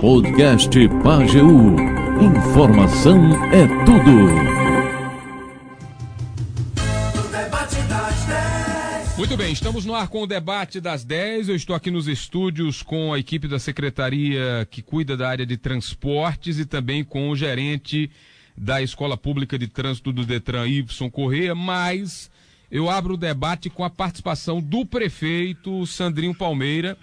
Podcast Pageu. Informação é tudo. Muito bem, estamos no ar com o debate das 10. Eu estou aqui nos estúdios com a equipe da secretaria que cuida da área de transportes e também com o gerente da Escola Pública de Trânsito do Detran, Y Correia, mas eu abro o debate com a participação do prefeito Sandrinho Palmeira.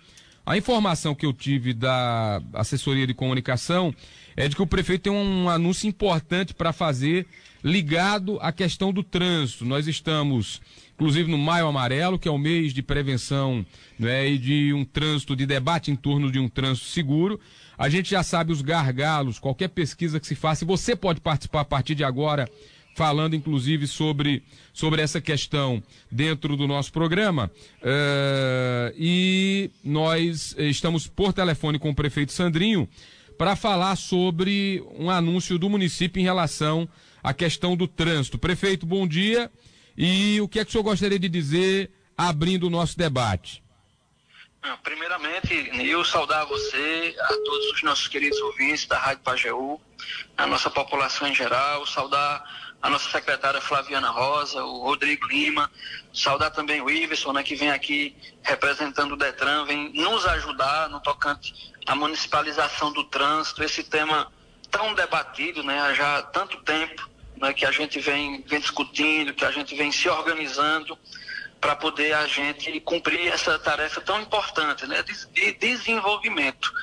A informação que eu tive da assessoria de comunicação é de que o prefeito tem um anúncio importante para fazer ligado à questão do trânsito. Nós estamos, inclusive, no Maio Amarelo, que é o mês de prevenção né, e de um trânsito, de debate em torno de um trânsito seguro. A gente já sabe os gargalos, qualquer pesquisa que se faça, você pode participar a partir de agora, falando inclusive sobre, sobre essa questão dentro do nosso programa. Uh, e nós estamos por telefone com o prefeito Sandrinho para falar sobre um anúncio do município em relação à questão do trânsito. Prefeito, bom dia. E o que é que o senhor gostaria de dizer abrindo o nosso debate? Primeiramente, eu saudar você, a todos os nossos queridos ouvintes da Rádio Pajeú, a nossa população em geral, saudar a nossa secretária Flaviana Rosa, o Rodrigo Lima, saudar também o Iverson, né, que vem aqui representando o Detran, vem nos ajudar no tocante à municipalização do trânsito, esse tema tão debatido, né, há já tanto tempo, né, que a gente vem, vem discutindo, que a gente vem se organizando, para poder a gente cumprir essa tarefa tão importante né, de, desenvolvimento.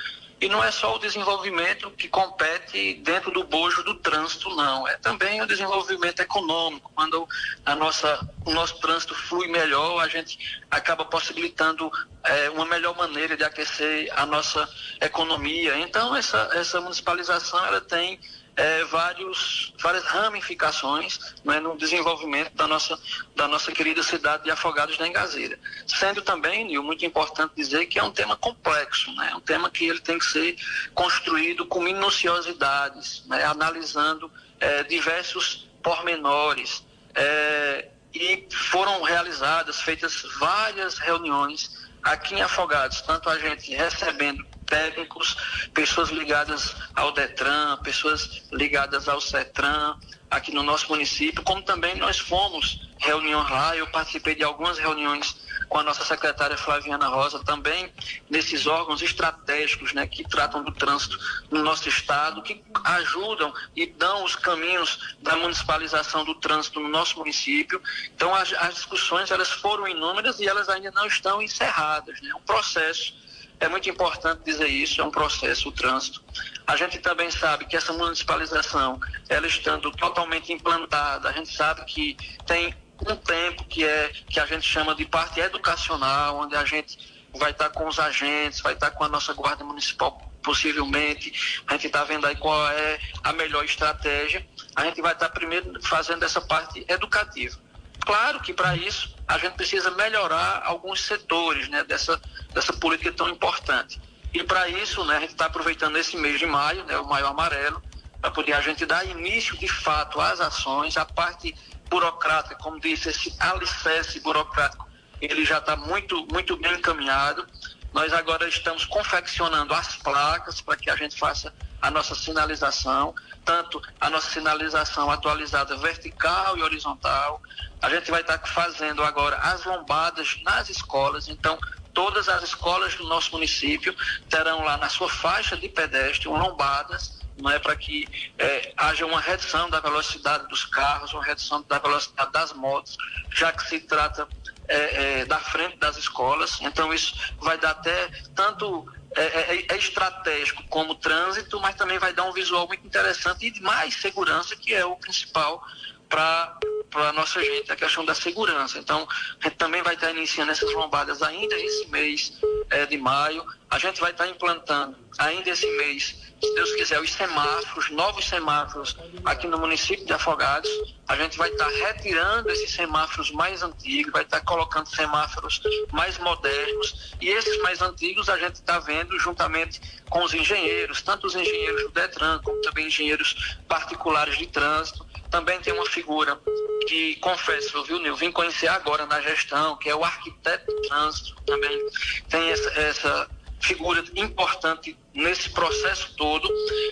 E não é só o desenvolvimento que compete dentro do bojo do trânsito, não. É também o desenvolvimento econômico. Quando a nossa, o nosso trânsito flui melhor, a gente acaba possibilitando é, uma melhor maneira de aquecer a nossa economia. Então, essa, essa municipalização ela tem é, vários, várias ramificações né, no desenvolvimento da nossa, da nossa querida cidade de Afogados da Engazeira. Sendo também, Nil, muito importante dizer que é um tema complexo, né, é um tema que ele tem que ser construído com minuciosidades, né, analisando é, diversos pormenores. É, e foram realizadas, feitas várias reuniões aqui em Afogados, tanto a gente recebendo técnicos, pessoas ligadas ao Detran, pessoas ligadas ao CETRAN, aqui no nosso município, como também nós fomos reuniões lá, eu participei de algumas reuniões com a nossa secretária Flaviana Rosa, também nesses órgãos estratégicos né, que tratam do trânsito no nosso estado, que ajudam e dão os caminhos da municipalização do trânsito no nosso município. Então, as, as discussões elas foram inúmeras e elas ainda não estão encerradas. Né? É um processo é muito importante dizer isso, é um processo, o trânsito. A gente também sabe que essa municipalização, ela estando totalmente implantada, a gente sabe que tem um tempo que é que a gente chama de parte educacional, onde a gente vai estar com os agentes, vai estar com a nossa guarda municipal possivelmente, a gente está vendo aí qual é a melhor estratégia. A gente vai estar primeiro fazendo essa parte educativa. Claro que para isso a gente precisa melhorar alguns setores né, dessa, dessa política tão importante. E para isso, né, a gente está aproveitando esse mês de maio, né, o maio amarelo, para poder a gente dar início de fato às ações, a parte burocrática, como disse, esse alicerce burocrático, ele já está muito, muito bem encaminhado. Nós agora estamos confeccionando as placas para que a gente faça a nossa sinalização, tanto a nossa sinalização atualizada vertical e horizontal. A gente vai estar fazendo agora as lombadas nas escolas, então todas as escolas do nosso município terão lá na sua faixa de pedestre lombadas não é para que é, haja uma redução da velocidade dos carros, uma redução da velocidade das motos, já que se trata é, é, da frente das escolas. Então isso vai dar até tanto é, é, é, estratégico como trânsito, mas também vai dar um visual muito interessante e de mais segurança, que é o principal para a nossa gente, a questão da segurança. Então, a gente também vai estar iniciando essas lombadas ainda esse mês é, de maio. A gente vai estar implantando ainda esse mês se Deus quiser, os semáforos, novos semáforos aqui no município de Afogados. A gente vai estar retirando esses semáforos mais antigos, vai estar colocando semáforos mais modernos. E esses mais antigos a gente está vendo juntamente com os engenheiros, tanto os engenheiros do Detran, como também engenheiros particulares de trânsito. Também tem uma figura que, confesso, viu, Nil, vim conhecer agora na gestão, que é o arquiteto de trânsito. Também tem essa, essa figura importante nesse processo todo.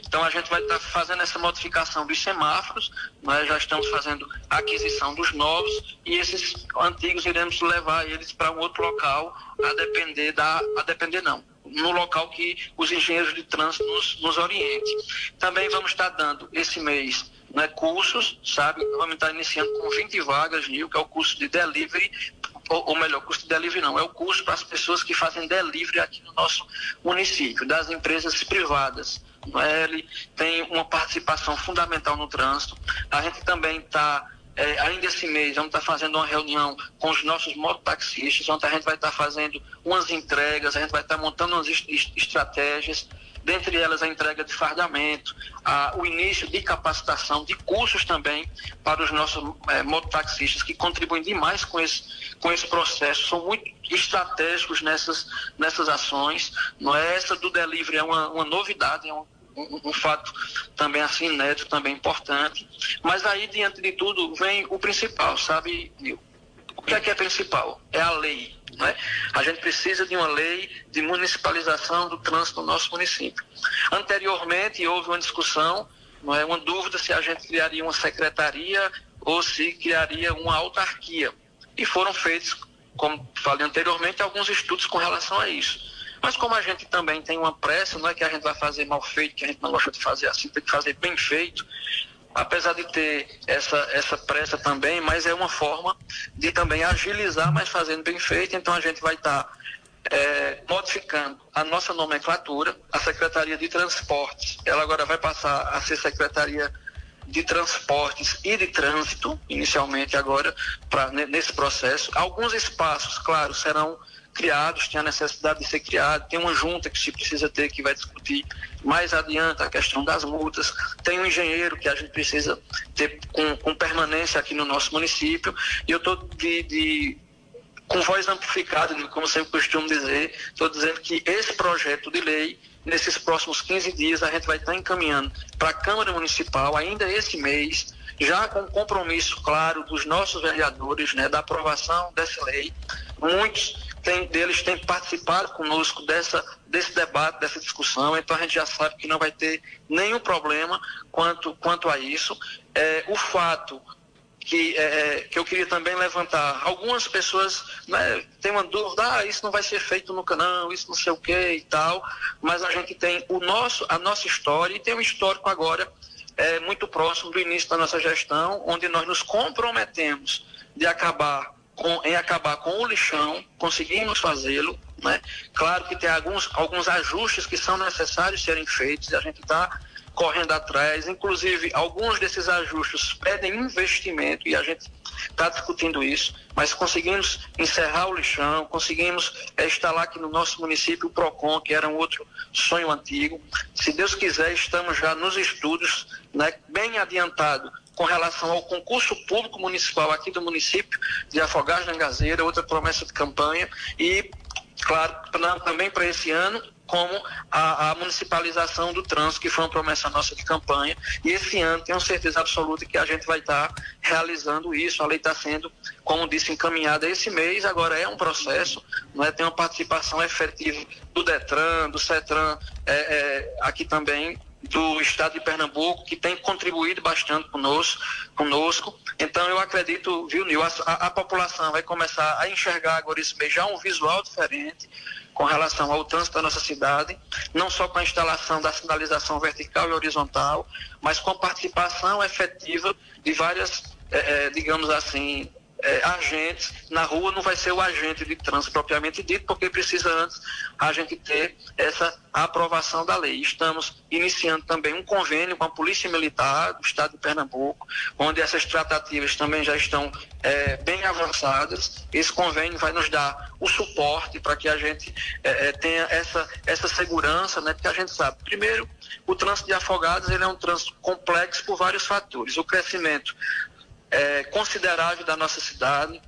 Então a gente vai estar fazendo essa modificação dos semáforos, nós já estamos fazendo a aquisição dos novos e esses antigos iremos levar eles para um outro local a depender da a depender não no local que os engenheiros de trânsito nos, nos orientem. Também vamos estar dando esse mês né, cursos, sabe? Vamos estar iniciando com 20 vagas, Nil, que é o curso de delivery ou, melhor, custo de delivery não, é o custo para as pessoas que fazem delivery aqui no nosso município, das empresas privadas. É? Ele tem uma participação fundamental no trânsito. A gente também está é, ainda esse mês, vamos estar fazendo uma reunião com os nossos mototaxistas, onde a gente vai estar fazendo umas entregas, a gente vai estar montando umas estratégias dentre elas a entrega de fardamento, a, o início de capacitação, de cursos também para os nossos é, mototaxistas, que contribuem demais com esse, com esse processo, são muito estratégicos nessas, nessas ações. Não é essa do delivery, é uma, uma novidade, é um, um, um, fato também assim inédito, também importante. Mas aí, diante de tudo, vem o principal, sabe, O que é que é principal? É a lei né? A gente precisa de uma lei de municipalização do trânsito no nosso município. Anteriormente houve uma discussão, não é uma dúvida se a gente criaria uma secretaria ou se criaria uma autarquia. E foram feitos, como falei anteriormente, alguns estudos com relação a isso. Mas como a gente também tem uma pressa, não é que a gente vai fazer mal feito, que a gente não gosta de fazer assim, tem que fazer bem feito apesar de ter essa, essa pressa também, mas é uma forma de também agilizar, mas fazendo bem feito. Então a gente vai estar tá, é, modificando a nossa nomenclatura. A Secretaria de Transportes, ela agora vai passar a ser Secretaria de Transportes e de Trânsito, inicialmente agora, pra, nesse processo. Alguns espaços, claro, serão criados, tem a necessidade de ser criado, tem uma junta que se precisa ter que vai discutir. Mais adiante a questão das multas, tem um engenheiro que a gente precisa ter com, com permanência aqui no nosso município, e eu estou de, de com voz amplificada, como sempre costumo dizer, estou dizendo que esse projeto de lei, nesses próximos 15 dias, a gente vai estar encaminhando para a Câmara Municipal, ainda esse mês, já com compromisso claro dos nossos vereadores, né, da aprovação dessa lei. Muitos tem, deles têm participado conosco dessa, desse debate, dessa discussão, então a gente já sabe que não vai ter nenhum problema quanto, quanto a isso. É, o fato que, é, é, que eu queria também levantar, algumas pessoas né, têm uma dúvida, ah, isso não vai ser feito no canal, isso não sei o que e tal, mas a gente tem o nosso, a nossa história e tem um histórico agora é, muito próximo do início da nossa gestão, onde nós nos comprometemos de acabar com, em acabar com o lixão, conseguimos fazê-lo, né? Claro que tem alguns, alguns ajustes que são necessários serem feitos, e a gente está correndo atrás, inclusive alguns desses ajustes pedem investimento e a gente está discutindo isso, mas conseguimos encerrar o lixão, conseguimos instalar aqui no nosso município o PROCON, que era um outro sonho antigo. Se Deus quiser, estamos já nos estudos, né, bem adiantado com relação ao concurso público municipal aqui do município de Afogados da Engazeira, outra promessa de campanha, e, claro, pra, também para esse ano, como a, a, municipalização do trânsito, que foi uma promessa nossa de campanha. E esse ano tenho certeza absoluta que a gente vai estar tá realizando isso. A lei está sendo, como disse, encaminhada esse mês, agora é um processo, não é? tem uma participação efetiva do DETRAN, do CETRAN, é, é, aqui também do estado de Pernambuco, que tem contribuído bastante conosco. conosco. Então, eu acredito, viu, Nil, a, a, população vai começar a enxergar agora esse mês já um visual diferente com relação ao trânsito da nossa cidade, não só com a instalação da sinalização vertical e horizontal, mas com a participação efetiva de várias, é, digamos assim, é, agentes na rua não vai ser o agente de trânsito propriamente dito, porque precisa antes a gente ter essa aprovação da lei. Estamos iniciando também um convênio com a Polícia Militar do Estado de Pernambuco, onde essas tratativas também já estão é, bem avançadas. Esse convênio vai nos dar o suporte para que a gente é, é, tenha essa, essa segurança, né? porque a gente sabe, primeiro, o trânsito de afogados ele é um trânsito complexo por vários fatores. O crescimento é, considerável da nossa cidade.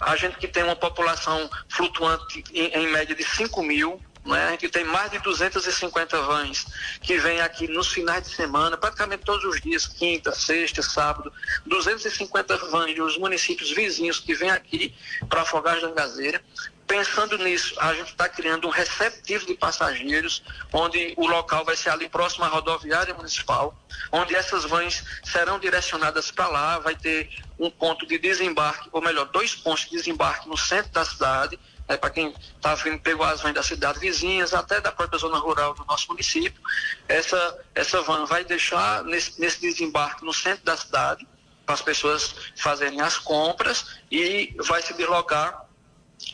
A gente que tem uma população flutuante em, em média de 5 mil, né? a gente tem mais de 250 vans que vêm aqui nos finais de semana, praticamente todos os dias, quinta, sexta, sábado, 250 vans dos municípios vizinhos que vêm aqui para Afogados da Gazeira. Pensando nisso, a gente está criando um receptivo de passageiros, onde o local vai ser ali próximo à rodoviária municipal, onde essas vans serão direcionadas para lá, vai ter um ponto de desembarque, ou melhor, dois pontos de desembarque no centro da cidade, né, para quem está vindo, pegou as vans das cidades vizinhas, até da própria zona rural do nosso município. Essa, essa van vai deixar nesse, nesse desembarque no centro da cidade, para as pessoas fazerem as compras, e vai se deslocar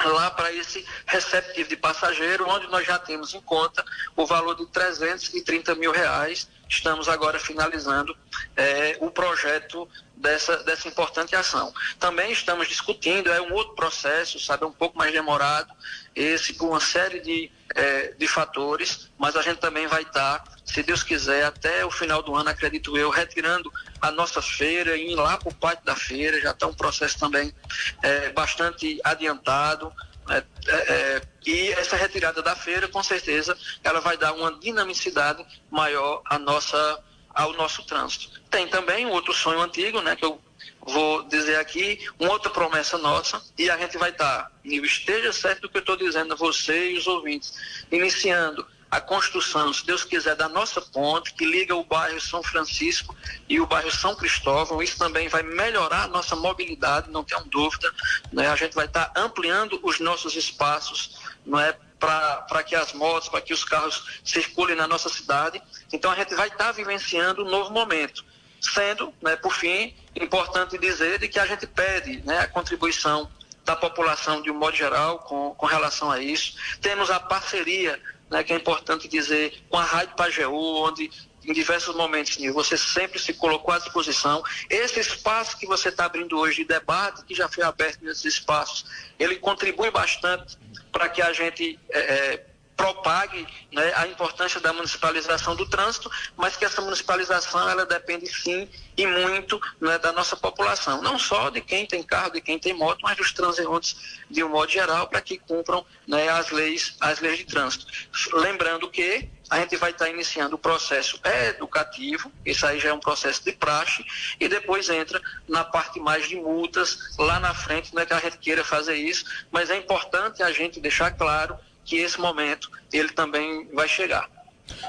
lá para esse receptivo de passageiro, onde nós já temos em conta o valor de 330 mil reais. Estamos agora finalizando é, o projeto dessa, dessa importante ação. Também estamos discutindo, é um outro processo, sabe, um pouco mais demorado, esse com uma série de, é, de fatores, mas a gente também vai estar, se Deus quiser, até o final do ano, acredito eu, retirando a nossa feira e ir lá para o pátio da feira, já está um processo também é, bastante adiantado. É, é, é, e essa retirada da feira, com certeza, ela vai dar uma dinamicidade maior à nossa, ao nosso trânsito. Tem também um outro sonho antigo, né, que eu vou dizer aqui, uma outra promessa nossa, e a gente vai estar, tá, esteja certo do que eu estou dizendo a você e os ouvintes, iniciando a construção, se Deus quiser, da nossa ponte que liga o bairro São Francisco e o bairro São Cristóvão. Isso também vai melhorar a nossa mobilidade, não tenham dúvida. Né? A gente vai estar ampliando os nossos espaços, não é? Para que as motos, para que os carros circulem na nossa cidade. Então a gente vai estar vivenciando um novo momento. Sendo, né, por fim, importante dizer de que a gente pede né, a contribuição da população de um modo geral com, com relação a isso. Temos a parceria né, que é importante dizer, com a Rádio Pajeú, onde em diversos momentos, você sempre se colocou à disposição. Esse espaço que você está abrindo hoje de debate, que já foi aberto nesses espaços, ele contribui bastante para que a gente é, é propague né, a importância da municipalização do trânsito, mas que essa municipalização ela depende sim e muito né, da nossa população, não só de quem tem carro, de quem tem moto, mas dos transeuntes de um modo geral, para que cumpram né, as leis, as leis de trânsito. Lembrando que a gente vai estar iniciando o processo educativo, isso aí já é um processo de praxe, e depois entra na parte mais de multas, lá na frente, não é que a gente queira fazer isso, mas é importante a gente deixar claro que esse momento ele também vai chegar.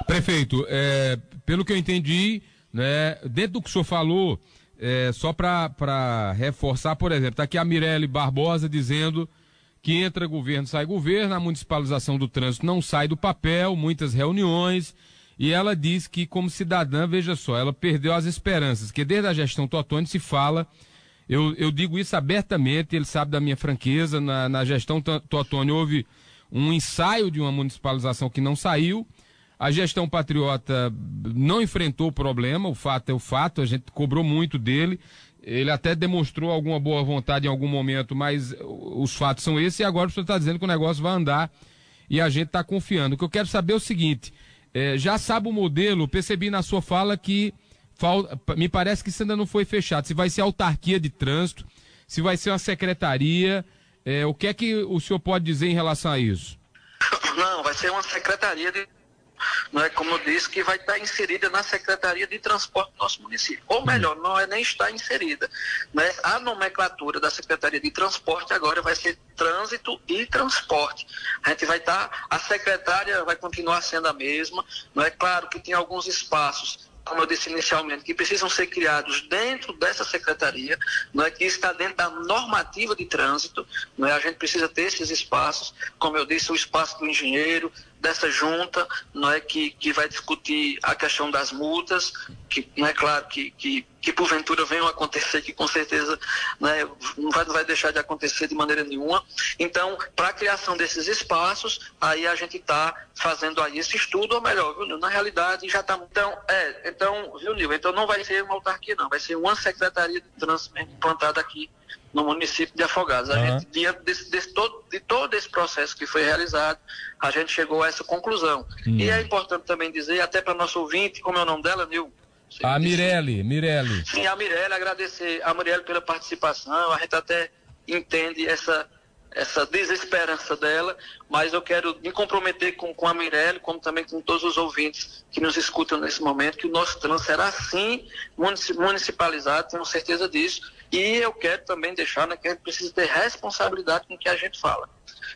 Prefeito, é, pelo que eu entendi, né, dentro do que o senhor falou, é, só para reforçar, por exemplo, está aqui a Mirelle Barbosa dizendo que entra governo, sai governo, a municipalização do trânsito não sai do papel, muitas reuniões, e ela diz que, como cidadã, veja só, ela perdeu as esperanças, que desde a gestão Totone se fala, eu, eu digo isso abertamente, ele sabe da minha franqueza, na, na gestão Totone houve um ensaio de uma municipalização que não saiu. A gestão patriota não enfrentou o problema, o fato é o fato, a gente cobrou muito dele. Ele até demonstrou alguma boa vontade em algum momento, mas os fatos são esses, e agora o senhor está dizendo que o negócio vai andar e a gente está confiando. O que eu quero saber é o seguinte: é, já sabe o modelo, percebi na sua fala que me parece que isso ainda não foi fechado. Se vai ser autarquia de trânsito, se vai ser uma secretaria. É, o que é que o senhor pode dizer em relação a isso? Não, vai ser uma secretaria de não é como eu disse, que vai estar inserida na Secretaria de Transporte do nosso município. Ou melhor, não é nem estar inserida. Né? A nomenclatura da Secretaria de Transporte agora vai ser Trânsito e Transporte. A gente vai estar, a secretária vai continuar sendo a mesma. Não é claro que tem alguns espaços como eu disse inicialmente, que precisam ser criados dentro dessa secretaria, não é que está dentro da normativa de trânsito, não é? A gente precisa ter esses espaços, como eu disse, o espaço do engenheiro, dessa junta, não é que, que vai discutir a questão das multas, que não é claro que, que, que porventura venham acontecer, que com certeza né, não, vai, não vai deixar de acontecer de maneira nenhuma. Então, para a criação desses espaços, aí a gente está fazendo aí esse estudo, ou melhor, viu, na realidade já está. Então, é, então, viu, Nil? Então não vai ser uma autarquia, não, vai ser uma secretaria de trânsito implantada aqui no município de Afogados. A uhum. gente, diante desse, desse, todo, de todo esse processo que foi realizado, a gente chegou a essa conclusão. Uhum. E é importante também dizer, até para nosso ouvinte, como é o nome dela, Nil? A Mirelle, Mirelle. Sim, a Mirelle, agradecer a Mirelle pela participação, a gente até entende essa essa desesperança dela, mas eu quero me comprometer com, com a Mirelle, como também com todos os ouvintes que nos escutam nesse momento, que o nosso trânsito será sim municipalizado, tenho certeza disso, e eu quero também deixar né, que a gente precisa ter responsabilidade com o que a gente fala.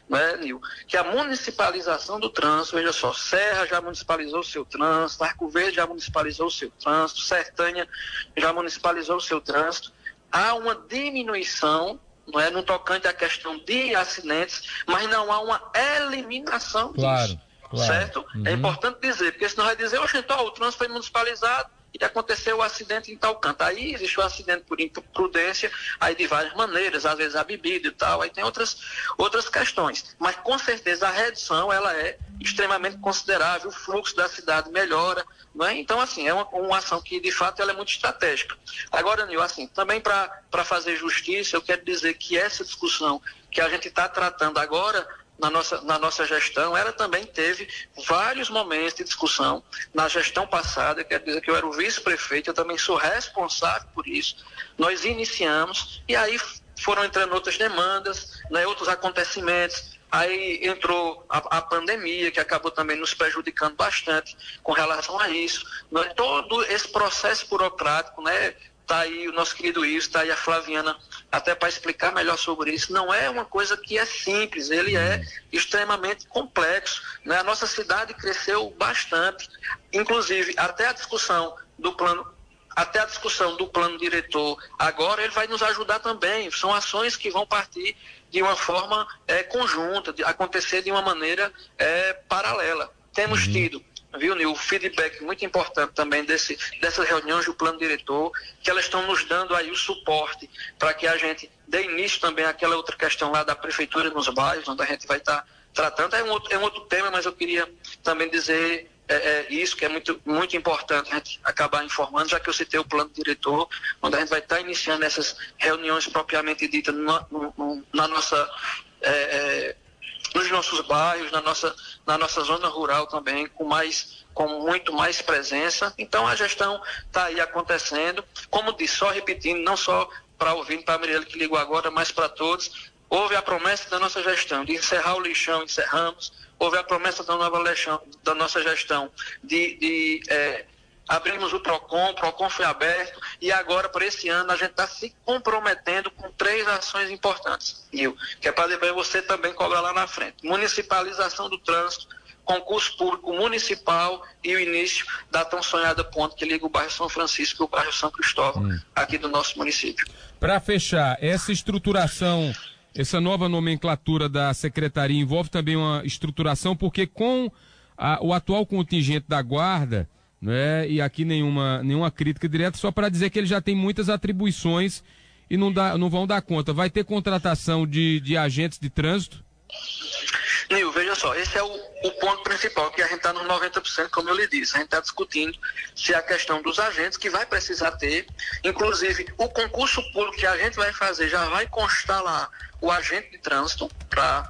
Né, Nil? Que a municipalização do trânsito, veja só, Serra já municipalizou o seu trânsito, Arco Verde já municipalizou o seu trânsito, Sertânia já municipalizou o seu trânsito. Há uma diminuição não é no tocante à questão de acidentes, mas não há uma eliminação claro, disso. Claro. Certo? É uhum. É importante dizer, porque senão vai dizer, oxe, então o trânsito foi municipalizado, e aconteceu o acidente em tal canto. Aí existe o acidente por imprudência, aí de várias maneiras, às vezes a bebida e tal, aí tem outras, outras questões. Mas com certeza a redução ela é extremamente considerável, o fluxo da cidade melhora, não é? Então, assim, é uma, uma ação que de fato ela é muito estratégica. Agora, Nil, assim, também para fazer justiça, eu quero dizer que essa discussão que a gente está tratando agora na nossa, na nossa gestão, ela também teve vários momentos de discussão. Na gestão passada, quer dizer que eu era o vice-prefeito, eu também sou responsável por isso. Nós iniciamos e aí foram entrando outras demandas, né, outros acontecimentos. Aí entrou a, a, pandemia, que acabou também nos prejudicando bastante com relação a isso. Né, todo esse processo burocrático, né, Está aí o nosso querido Wilson, está aí a Flaviana, até para explicar melhor sobre isso. Não é uma coisa que é simples, ele é extremamente complexo. Né? A nossa cidade cresceu bastante, inclusive até a discussão do plano até a discussão do plano diretor agora, ele vai nos ajudar também. São ações que vão partir de uma forma é, conjunta, de acontecer de uma maneira é, paralela. Temos uhum. tido viu, Nil? O feedback muito importante também desse, dessas reuniões do plano diretor, que elas estão nos dando aí o suporte para que a gente dê início também àquela outra questão lá da prefeitura nos bairros, onde a gente vai estar tá tratando. É um, outro, é um outro tema, mas eu queria também dizer é, é, isso que é muito, muito importante a gente acabar informando, já que eu citei o plano diretor, onde a gente vai estar tá iniciando essas reuniões propriamente ditas na, na nossa. É, é nos nossos bairros, na nossa, na nossa zona rural também, com mais com muito mais presença. Então a gestão está aí acontecendo. Como disse, só repetindo, não só para ouvir para a Mirella que ligou agora, mas para todos. Houve a promessa da nossa gestão de encerrar o lixão, encerramos. Houve a promessa da, nova lixão, da nossa gestão de, de é, abrimos o PROCON, o PROCON foi aberto e agora, para esse ano, a gente está se comprometendo com três ações importantes, Nil, que é para depois você também cobrar lá na frente. Municipalização do trânsito, concurso público municipal e o início da tão sonhada ponte que liga o bairro São Francisco e o bairro São Cristóvão, hum. aqui do nosso município. Para fechar, essa estruturação, essa nova nomenclatura da secretaria envolve também uma estruturação, porque com a, o atual contingente da guarda, né? E aqui nenhuma, nenhuma crítica direta, só para dizer que ele já tem muitas atribuições e não, dá, não vão dar conta. Vai ter contratação de, de agentes de trânsito? Nil, veja só, esse é o, o ponto principal, que a gente está nos 90%, como eu lhe disse. A gente está discutindo se a questão dos agentes, que vai precisar ter, inclusive o concurso público que a gente vai fazer, já vai constar lá o agente de trânsito para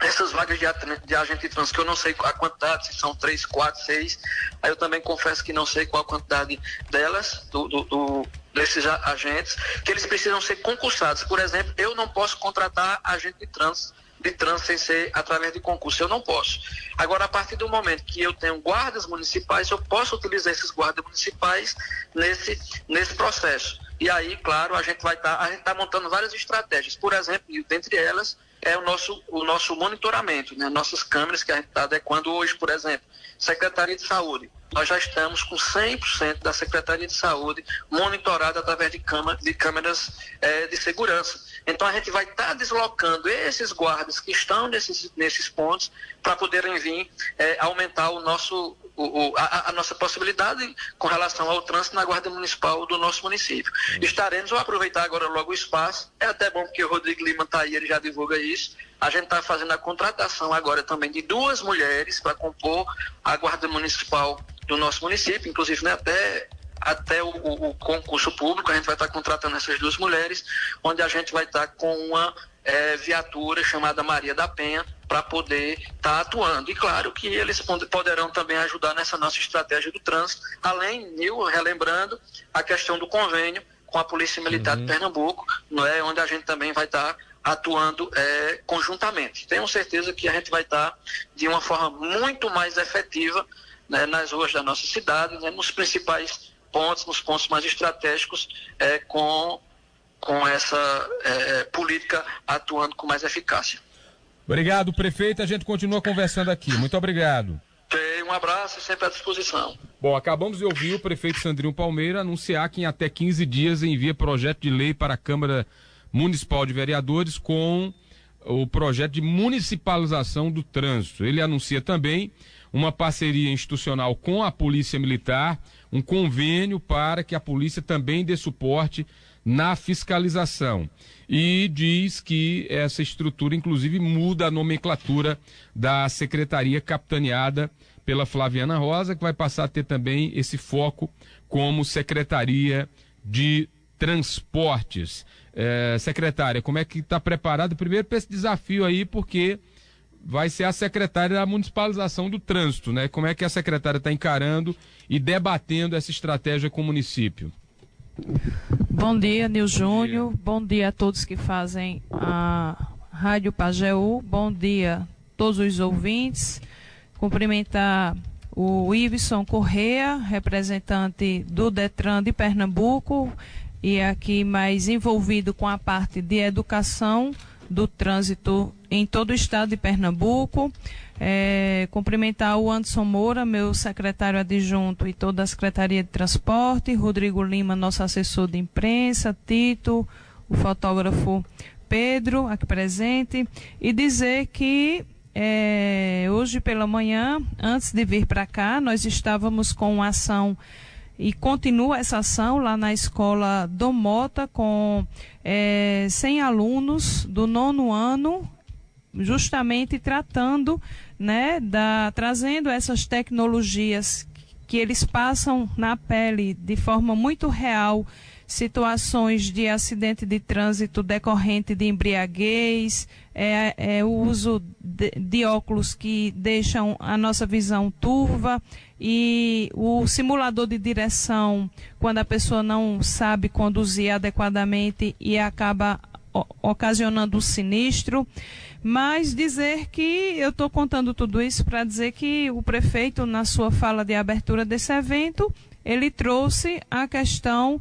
essas vagas de, de agente de trânsito, que eu não sei a quantidade, se são três, quatro, seis, aí eu também confesso que não sei qual a quantidade delas, do, do, do, desses agentes, que eles precisam ser concursados. Por exemplo, eu não posso contratar agente de trânsito, de trânsito sem ser através de concurso, eu não posso. Agora, a partir do momento que eu tenho guardas municipais, eu posso utilizar esses guardas municipais nesse, nesse processo. E aí, claro, a gente vai estar, tá, a gente está montando várias estratégias. Por exemplo, dentre elas, é o nosso, o nosso monitoramento, né? nossas câmeras que a gente está adequando hoje, por exemplo, Secretaria de Saúde. Nós já estamos com 100% da Secretaria de Saúde monitorada através de, câmera, de câmeras é, de segurança. Então a gente vai estar tá deslocando esses guardas que estão nesses, nesses pontos para poderem vir é, aumentar o nosso, o, o, a, a, nossa possibilidade com relação ao trânsito na Guarda Municipal do nosso município. Estaremos, vou aproveitar agora logo o espaço, é até bom porque o Rodrigo Lima está aí, ele já divulga isso. A gente está fazendo a contratação agora também de duas mulheres para compor a Guarda Municipal do nosso município, inclusive né, até até o, o, concurso público, a gente vai estar contratando essas duas mulheres, onde a gente vai estar com uma é, viatura chamada Maria da Penha para poder estar tá atuando. E claro que eles poderão também ajudar nessa nossa estratégia do trânsito, além, Nil, relembrando, a questão do convênio com a Polícia Militar uhum. de Pernambuco, não é, onde a gente também vai estar atuando é, conjuntamente. Tenho certeza que a gente vai estar de uma forma muito mais efetiva né, nas ruas da nossa cidade, né, nos principais pontos, nos pontos mais estratégicos, é, com, com essa é, política atuando com mais eficácia. Obrigado, prefeito. A gente continua conversando aqui. Muito obrigado. Um abraço e sempre à disposição. Bom, acabamos de ouvir o prefeito Sandrinho Palmeira anunciar que em até 15 dias envia projeto de lei para a Câmara Municipal de Vereadores com o projeto de municipalização do trânsito. Ele anuncia também uma parceria institucional com a Polícia Militar, um convênio para que a polícia também dê suporte na fiscalização. E diz que essa estrutura, inclusive, muda a nomenclatura da secretaria capitaneada pela Flaviana Rosa, que vai passar a ter também esse foco como secretaria de transportes. É, secretária, como é que está preparado primeiro para esse desafio aí, porque vai ser a secretária da municipalização do trânsito, né? Como é que a secretária está encarando e debatendo essa estratégia com o município? Bom dia, Nil Júnior. Bom dia a todos que fazem a Rádio Pajeú. Bom dia a todos os ouvintes. Cumprimentar o Iveson Correa, representante do Detran de Pernambuco, e aqui mais envolvido com a parte de educação do trânsito em todo o estado de Pernambuco. É, cumprimentar o Anderson Moura, meu secretário adjunto e toda a Secretaria de Transporte, Rodrigo Lima, nosso assessor de imprensa, Tito, o fotógrafo Pedro, aqui presente, e dizer que é, hoje pela manhã, antes de vir para cá, nós estávamos com uma ação e continua essa ação lá na escola Domota com é, 100 alunos do nono ano, justamente tratando, né, da, trazendo essas tecnologias que eles passam na pele de forma muito real situações de acidente de trânsito decorrente de embriaguez, é, é o uso de, de, óculos que deixam a nossa visão turva e o simulador de direção quando a pessoa não sabe conduzir adequadamente e acaba ocasionando um sinistro. Mas dizer que eu estou contando tudo isso para dizer que o prefeito, na sua fala de abertura desse evento, ele trouxe a questão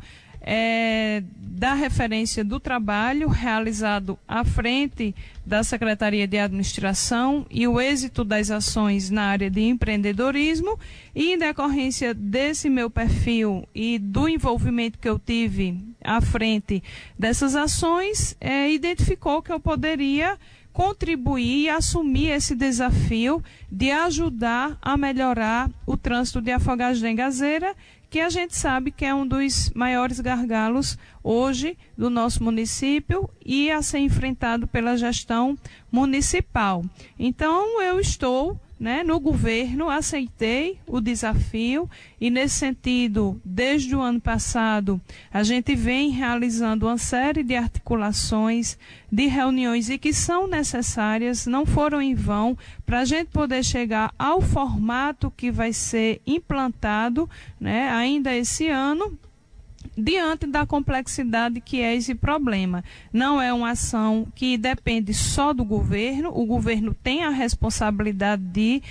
é, da referência do trabalho realizado à frente da Secretaria de Administração e o êxito das ações na área de empreendedorismo e em decorrência desse meu perfil e do envolvimento que eu tive à frente dessas ações, é, identificou que eu poderia contribuir e assumir esse desafio de ajudar a melhorar o trânsito de Afogagem Gazeira que a gente sabe que é um dos maiores gargalos hoje do nosso município e a ser enfrentado pela gestão municipal. Então, eu estou né, no governo, aceitei o desafio e, nesse sentido, desde o ano passado, a gente vem realizando uma série de articulações, de reuniões e que são necessárias, não foram em vão, para a gente poder chegar ao formato que vai ser implantado né, ainda esse ano diante da complexidade que é esse problema. Não é uma ação que depende só do governo, o governo tem a responsabilidade de,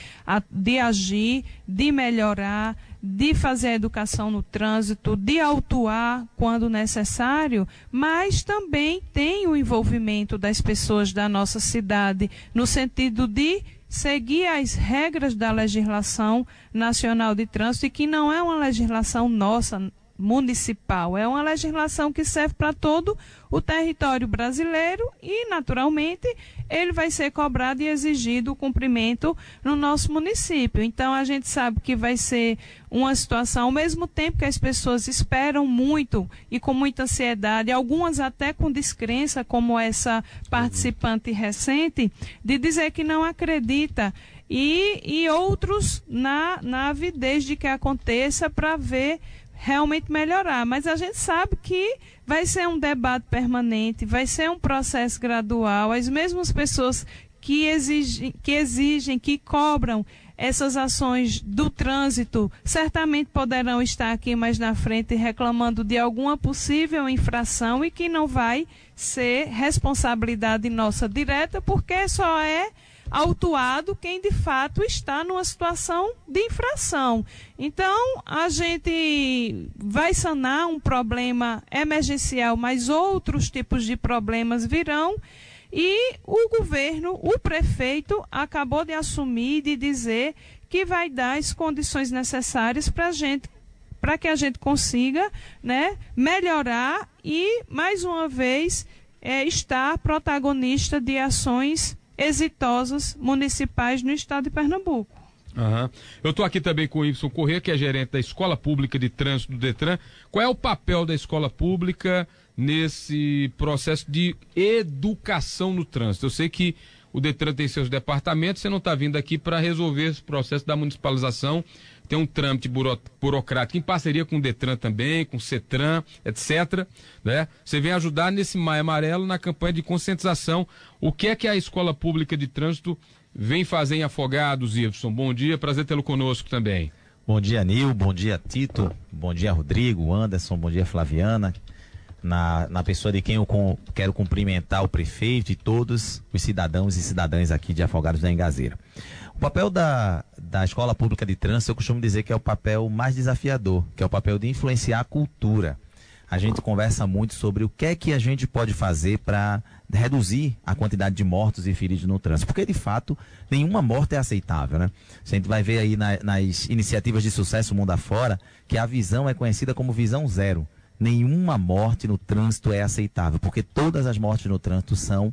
de agir, de melhorar, de fazer a educação no trânsito, de autuar quando necessário, mas também tem o envolvimento das pessoas da nossa cidade no sentido de seguir as regras da legislação nacional de trânsito e que não é uma legislação nossa municipal. É uma legislação que serve para todo o território brasileiro e, naturalmente, ele vai ser cobrado e exigido o cumprimento no nosso município. Então, a gente sabe que vai ser uma situação, ao mesmo tempo que as pessoas esperam muito e com muita ansiedade, algumas até com descrença, como essa participante recente, de dizer que não acredita e, e outros na, na avidez de que aconteça para ver realmente melhorar. Mas a gente sabe que vai ser um debate permanente, vai ser um processo gradual. As mesmas pessoas que exigem, que, exigem, que cobram essas ações do trânsito certamente poderão estar aqui mais na frente reclamando de alguma possível infração e que não vai ser responsabilidade nossa direta, porque só é autuado quem de fato está numa situação de infração. Então, a gente vai sanar um problema emergencial, mas outros tipos de problemas virão. E o governo, o prefeito, acabou de assumir, de dizer que vai dar as condições necessárias para a gente para que a gente consiga né, melhorar e, mais uma vez, é, estar protagonista de ações exitosas municipais no estado de Pernambuco. Uhum. Eu estou aqui também com o Ibson Corrêa, que é gerente da Escola Pública de Trânsito do Detran. Qual é o papel da escola pública nesse processo de educação no trânsito? Eu sei que o Detran tem seus departamentos, você não está vindo aqui para resolver esse processo da municipalização tem um trâmite buro, burocrático em parceria com o Detran também, com o CETRAN, etc. Né? Você vem ajudar nesse Maio Amarelo na campanha de conscientização. O que é que a Escola Pública de Trânsito vem fazer em Afogados, Ibson? Bom dia, prazer tê-lo conosco também. Bom dia, Nil, bom dia, Tito, bom dia, Rodrigo, Anderson, bom dia, Flaviana. Na, na pessoa de quem eu com, quero cumprimentar o prefeito e todos os cidadãos e cidadãs aqui de Afogados da Engazeira. O papel da, da escola pública de trânsito, eu costumo dizer que é o papel mais desafiador, que é o papel de influenciar a cultura. A gente conversa muito sobre o que é que a gente pode fazer para reduzir a quantidade de mortos e feridos no trânsito. Porque, de fato, nenhuma morte é aceitável, né? A gente vai ver aí na, nas iniciativas de sucesso mundo afora que a visão é conhecida como visão zero. Nenhuma morte no trânsito é aceitável, porque todas as mortes no trânsito são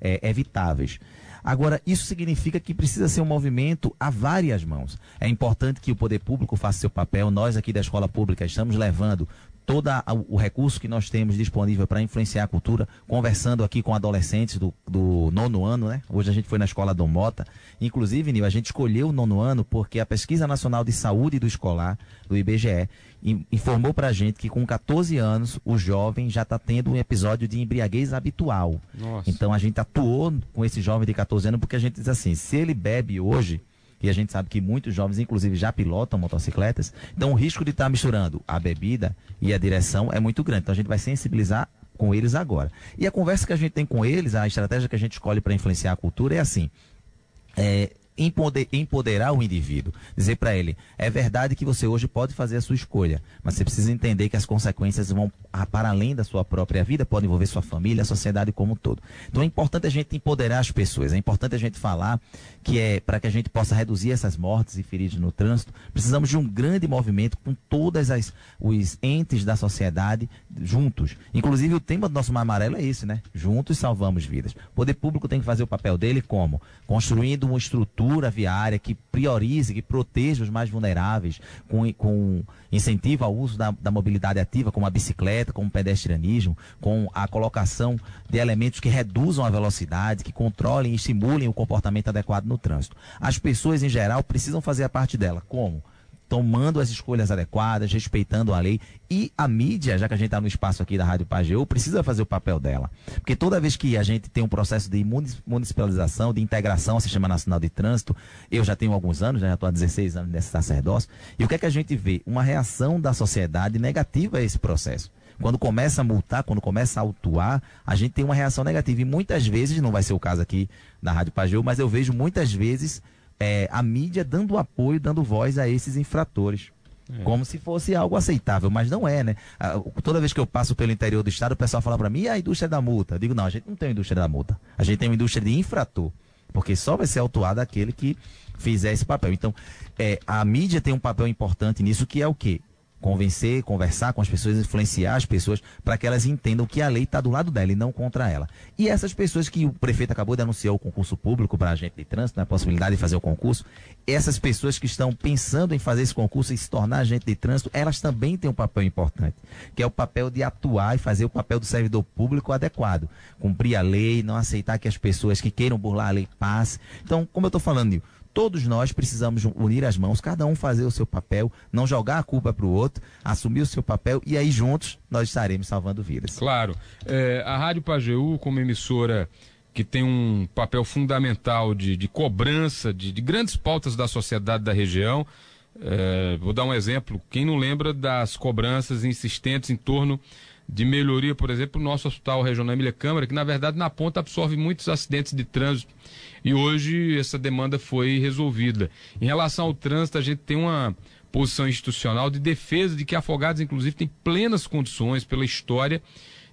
é, evitáveis. Agora, isso significa que precisa ser um movimento a várias mãos. É importante que o poder público faça seu papel. Nós aqui da escola pública estamos levando todo o recurso que nós temos disponível para influenciar a cultura, conversando aqui com adolescentes do, do, nono ano, né? Hoje a gente foi na escola Dom Mota. Inclusive, Nil, a gente escolheu o nono ano porque a Pesquisa Nacional de Saúde do Escolar, do IBGE, informou para a gente que com 14 anos o jovem já está tendo um episódio de embriaguez habitual. Nossa. Então a gente atuou com esse jovem de 14 anos porque a gente diz assim, se ele bebe hoje, e a gente sabe que muitos jovens, inclusive, já pilotam motocicletas. Então, o risco de estar tá misturando a bebida e a direção é muito grande. Então, a gente vai sensibilizar com eles agora. E a conversa que a gente tem com eles, a estratégia que a gente escolhe para influenciar a cultura é assim. É, empoderar o indivíduo. Dizer para ele, é verdade que você hoje pode fazer a sua escolha, mas você precisa entender que as consequências vão para além da sua própria vida, podem envolver sua família, a sociedade como um todo. Então é importante a gente empoderar as pessoas, é importante a gente falar que é para que a gente possa reduzir essas mortes e feridos no trânsito, precisamos de um grande movimento com todas as os entes da sociedade juntos. Inclusive o tema do nosso Mar Amarelo é esse, né? Juntos salvamos vidas. O poder público tem que fazer o papel dele como construindo uma estrutura estrutura viária que priorize, que proteja os mais vulneráveis, com, com incentivo ao uso da, da mobilidade ativa, como a bicicleta, como o pedestrianismo, com a colocação de elementos que reduzam a velocidade, que controlem e estimulem o comportamento adequado no trânsito. As pessoas, em geral, precisam fazer a parte dela. Como? Tomando as escolhas adequadas, respeitando a lei. E a mídia, já que a gente está no espaço aqui da Rádio Pageu, precisa fazer o papel dela. Porque toda vez que a gente tem um processo de municipalização, de integração ao Sistema Nacional de Trânsito, eu já tenho alguns anos, já estou há 16 anos nesse sacerdócio, e o que é que a gente vê? Uma reação da sociedade negativa a esse processo quando começa a multar, quando começa a autuar, a gente tem uma reação negativa. E muitas vezes, não vai ser o caso aqui da Rádio Pageu, mas eu vejo muitas vezes é, a mídia dando apoio, dando voz a esses infratores. É. Como se fosse algo aceitável, mas não é, né? Toda vez que eu passo pelo interior do estado, o pessoal fala para mim, e a indústria da multa? Eu digo, não, a gente não tem indústria da multa. A gente tem uma indústria de infrator. Porque só vai ser autuado aquele que fizer esse papel. Então, é, a mídia tem um papel importante nisso, que é o quê? Convencer, conversar com as pessoas, influenciar as pessoas para que elas entendam que a lei está do lado dela e não contra ela. E essas pessoas que o prefeito acabou de anunciar o concurso público para agente de trânsito, né, a possibilidade de fazer o concurso, essas pessoas que estão pensando em fazer esse concurso e se tornar agente de trânsito, elas também têm um papel importante, que é o papel de atuar e fazer o papel do servidor público adequado. Cumprir a lei, não aceitar que as pessoas que queiram burlar a lei passem. Então, como eu estou falando, Nil, Todos nós precisamos unir as mãos, cada um fazer o seu papel, não jogar a culpa para o outro, assumir o seu papel e aí juntos nós estaremos salvando vidas. Claro. É, a Rádio Pajeú, como emissora que tem um papel fundamental de, de cobrança de, de, grandes pautas da sociedade da região. É, vou dar um exemplo. Quem não lembra das cobranças insistentes em torno de melhoria, por exemplo, o nosso Hospital Regional Emília Câmara, que na verdade na ponta absorve muitos acidentes de trânsito e hoje essa demanda foi resolvida. Em relação ao trânsito, a gente tem uma posição institucional de defesa de que Afogados, inclusive, tem plenas condições pela história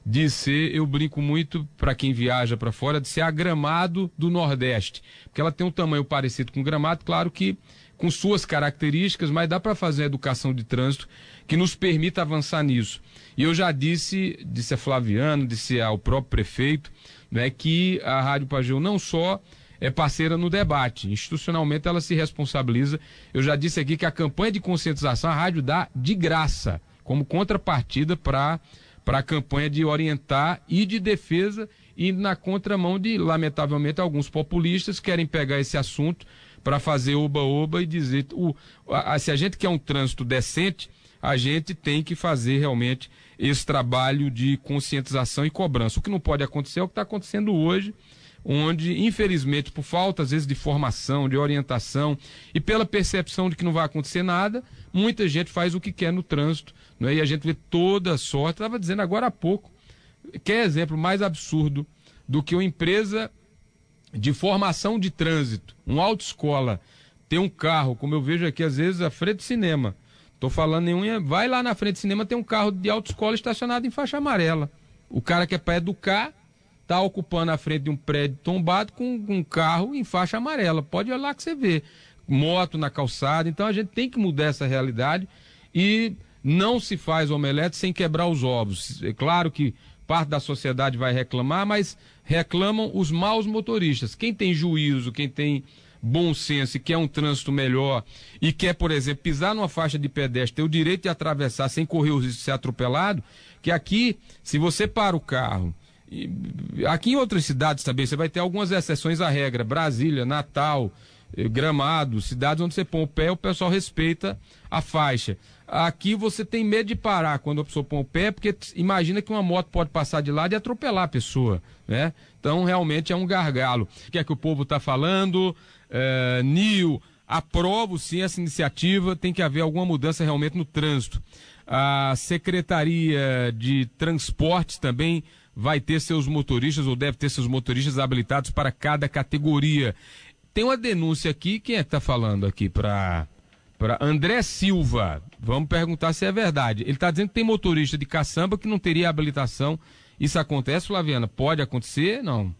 de ser, eu brinco muito para quem viaja para fora, de ser a Gramado do Nordeste. Porque ela tem um tamanho parecido com Gramado, claro que com suas características, mas dá para fazer educação de trânsito que nos permita avançar nisso. E eu já disse, disse a Flaviano, disse ao próprio prefeito, né, que a Rádio Pageu não só é parceira no debate, institucionalmente ela se responsabiliza. Eu já disse aqui que a campanha de conscientização a rádio dá de graça, como contrapartida para para a campanha de orientar e de defesa e na contramão de, lamentavelmente, alguns populistas querem pegar esse assunto para fazer oba-oba e dizer o, a, se a gente quer um trânsito decente, a gente tem que fazer realmente esse trabalho de conscientização e cobrança. O que não pode acontecer é o que está acontecendo hoje, onde, infelizmente, por falta, às vezes, de formação, de orientação e pela percepção de que não vai acontecer nada, muita gente faz o que quer no trânsito é? E a gente vê toda a sorte. Estava dizendo agora há pouco, quer exemplo mais absurdo do que uma empresa de formação de trânsito, uma autoescola, ter um carro, como eu vejo aqui às vezes, à frente do cinema. Estou falando nenhum. Vai lá na frente do cinema, tem um carro de autoescola estacionado em faixa amarela. O cara que é para educar está ocupando a frente de um prédio tombado com um carro em faixa amarela. Pode olhar que você vê. Moto na calçada. Então a gente tem que mudar essa realidade e não se faz omelete sem quebrar os ovos. É claro que parte da sociedade vai reclamar, mas reclamam os maus motoristas. Quem tem juízo, quem tem bom senso e quer um trânsito melhor e quer, por exemplo, pisar numa faixa de pedestre, ter o direito de atravessar sem correr o risco de ser atropelado, que aqui, se você para o carro, aqui em outras cidades também, você vai ter algumas exceções à regra, Brasília, Natal, eh, Gramado, cidades onde você põe o pé, o pessoal respeita a faixa. Aqui você tem medo de parar quando a pessoa põe o pé, porque imagina que uma moto pode passar de lado e atropelar a pessoa, né? Então realmente é um gargalo. O que é que o povo está falando? É, Nil, aprovo sim essa iniciativa, tem que haver alguma mudança realmente no trânsito. A Secretaria de Transportes também vai ter seus motoristas, ou deve ter seus motoristas habilitados para cada categoria. Tem uma denúncia aqui, quem é que está falando aqui para para André Silva. Vamos perguntar se é verdade. Ele está dizendo que tem motorista de caçamba que não teria habilitação. Isso acontece, Flaviana? Pode acontecer? Não.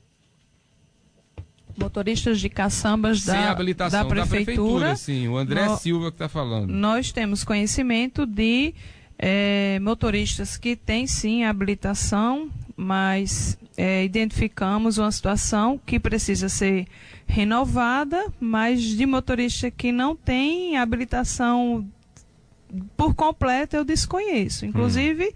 Motoristas de caçambas Sem da, habilitação da prefeitura. Da prefeitura sim, o André no, Silva que está falando. Nós temos conhecimento de é, motoristas que têm sim habilitação, mas é, identificamos uma situação que precisa ser renovada, mas de motorista que não tem habilitação por completo eu desconheço. Inclusive, hum.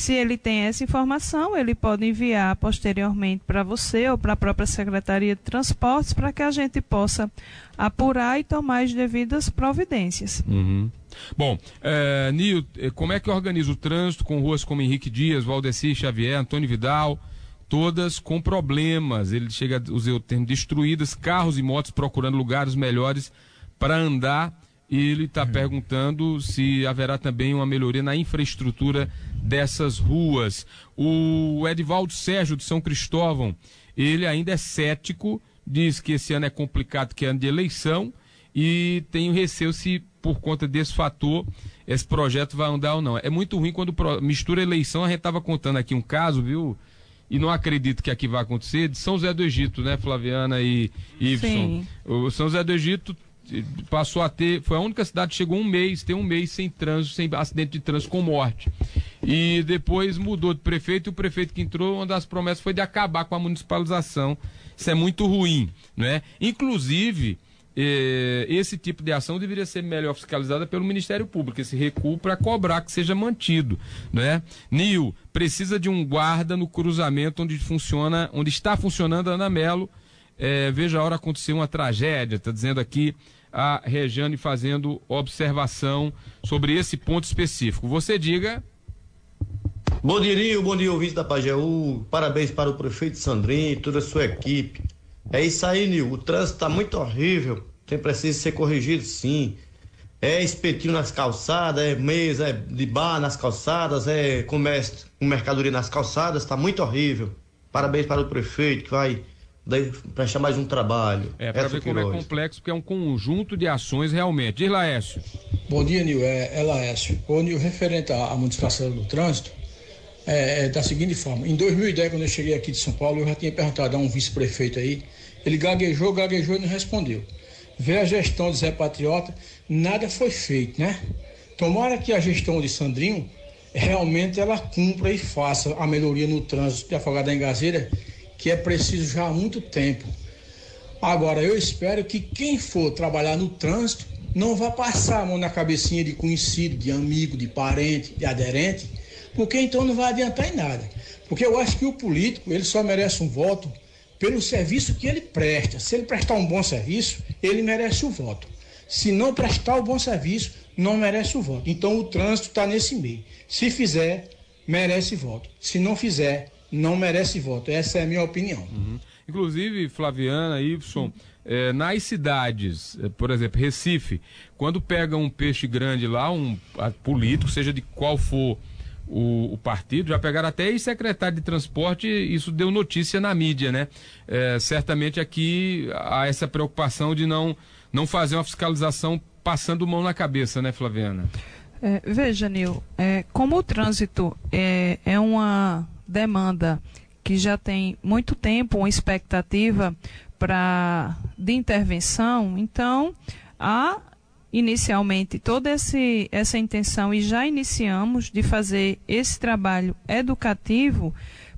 Se ele tem essa informação, ele pode enviar posteriormente para você ou para a própria Secretaria de Transportes para que a gente possa apurar e tomar as devidas providências. Uhum. Bom, é, Nil, eh, como é que organiza o trânsito com ruas como Henrique Dias, Valdeci Xavier, Antônio Vidal? todas com problemas. Ele chega a usar o termo destruídas, carros e motos procurando lugares melhores para andar. E ele está uhum. perguntando se haverá também uma melhoria na infraestrutura dessas ruas. O Edivaldo Sérgio de São Cristóvão, ele ainda é cético, diz que esse ano é complicado, que é ano de eleição, e tem receio se por conta desse fator esse projeto vai andar ou não. É muito ruim quando mistura eleição. A gente estava contando aqui um caso, viu? e não acredito que aqui vai acontecer, de São José do Egito, né, Flaviana e Ibson? O São José do Egito passou a ter, foi a única cidade que chegou um mês, tem um mês sem trânsito, sem acidente de trânsito com morte. E depois mudou de prefeito e o prefeito que entrou, uma das promessas foi de acabar com a municipalização. Isso é muito ruim, né? Inclusive, eh, esse tipo de ação deveria ser melhor fiscalizada pelo Ministério Público, esse recuo para cobrar que seja mantido, né? Nil, precisa de um guarda no cruzamento onde funciona, onde está funcionando a Ana Melo. Eh, veja a hora acontecer uma tragédia, está dizendo aqui a Rejane fazendo observação sobre esse ponto específico. Você diga. Bom dia. Bom dia, ouvinte da Pajeú. Parabéns para o prefeito Sandrinho e toda a sua equipe. É isso aí, Nil. O trânsito está muito horrível. Tem preciso ser corrigido, sim. É espetinho nas calçadas, é mesa, é de bar nas calçadas, é comércio com mercadoria nas calçadas. Está muito horrível. Parabéns para o prefeito que vai prestar mais um trabalho. É, para ver como é complexo, porque é um conjunto de ações realmente. Diz Laércio. Bom dia, Nil. É, é Laércio. Ô, Nil, referente à modificação do trânsito, é, é, da seguinte forma: em 2010, quando eu cheguei aqui de São Paulo, eu já tinha perguntado a um vice-prefeito aí, ele gaguejou, gaguejou e não respondeu. Veio a gestão de Zé Patriota, nada foi feito, né? Tomara que a gestão de Sandrinho realmente ela cumpra e faça a melhoria no trânsito de Afogada da Engazeira, que é preciso já há muito tempo. Agora, eu espero que quem for trabalhar no trânsito não vá passar a mão na cabecinha de conhecido, de amigo, de parente, de aderente, porque então não vai adiantar em nada. Porque eu acho que o político, ele só merece um voto pelo serviço que ele presta. Se ele prestar um bom serviço, ele merece o voto. Se não prestar o bom serviço, não merece o voto. Então o trânsito está nesse meio. Se fizer, merece voto. Se não fizer, não merece voto. Essa é a minha opinião. Uhum. Inclusive, Flaviana, Y, é, nas cidades, é, por exemplo, Recife, quando pega um peixe grande lá, um político, seja de qual for o, o partido, já pegaram até ex-secretário de transporte, isso deu notícia na mídia, né? É, certamente aqui há essa preocupação de não, não fazer uma fiscalização passando mão na cabeça, né, Flaviana? É, veja, Nil, é, como o trânsito é, é uma demanda que já tem muito tempo, uma expectativa para de intervenção, então há inicialmente toda esse, essa intenção e já iniciamos de fazer esse trabalho educativo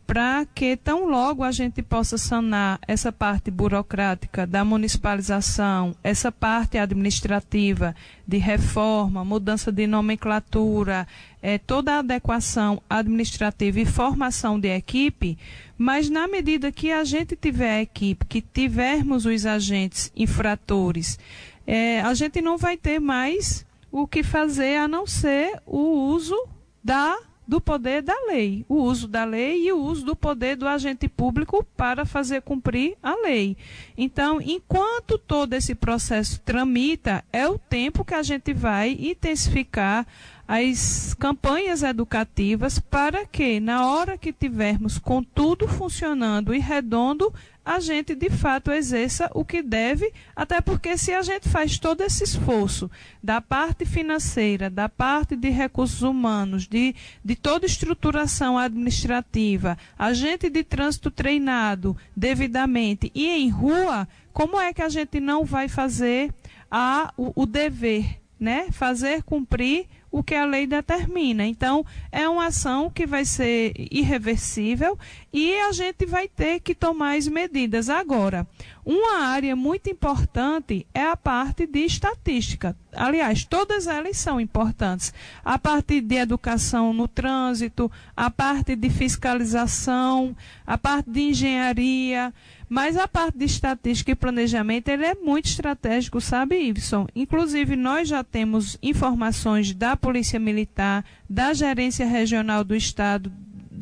para que tão logo a gente possa sanar essa parte burocrática da municipalização, essa parte administrativa de reforma, mudança de nomenclatura, é, toda a adequação administrativa e formação de equipe, mas na medida que a gente tiver a equipe, que tivermos os agentes infratores, é, a gente não vai ter mais o que fazer a não ser o uso da do poder da lei, o uso da lei e o uso do poder do agente público para fazer cumprir a lei. Então, enquanto todo esse processo tramita, é o tempo que a gente vai intensificar as campanhas educativas para que, na hora que tivermos com tudo funcionando e redondo, a gente de fato exerça o que deve, até porque se a gente faz todo esse esforço da parte financeira, da parte de recursos humanos, de, de toda estruturação administrativa, agente de trânsito treinado devidamente e em rua, como é que a gente não vai fazer a, o, o dever, né? Fazer cumprir o que a lei determina. Então, é uma ação que vai ser irreversível e a gente vai ter que tomar as medidas. Agora, uma área muito importante é a parte de estatística. Aliás, todas elas são importantes. A parte de educação no trânsito, a parte de fiscalização, a parte de engenharia. Mas a parte de estatística e planejamento ele é muito estratégico, sabe, Ibson? Inclusive, nós já temos informações da Polícia Militar, da Gerência Regional do Estado,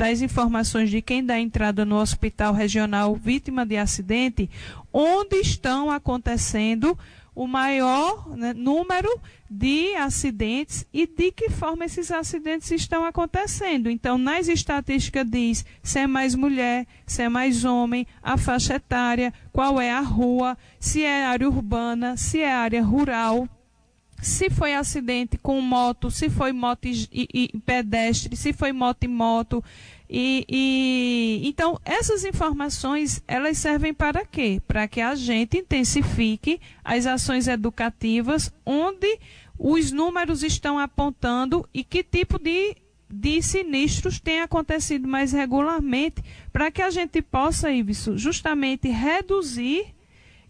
das informações de quem dá entrada no hospital regional vítima de acidente, onde estão acontecendo o maior né, número de acidentes e de que forma esses acidentes estão acontecendo. Então, nas estatísticas diz se é mais mulher, se é mais homem, a faixa etária, qual é a rua, se é área urbana, se é área rural se foi acidente com moto, se foi moto e, e, pedestre, se foi moto e moto. E, e, então essas informações elas servem para quê? Para que a gente intensifique as ações educativas onde os números estão apontando e que tipo de de sinistros tem acontecido mais regularmente, para que a gente possa, isso justamente reduzir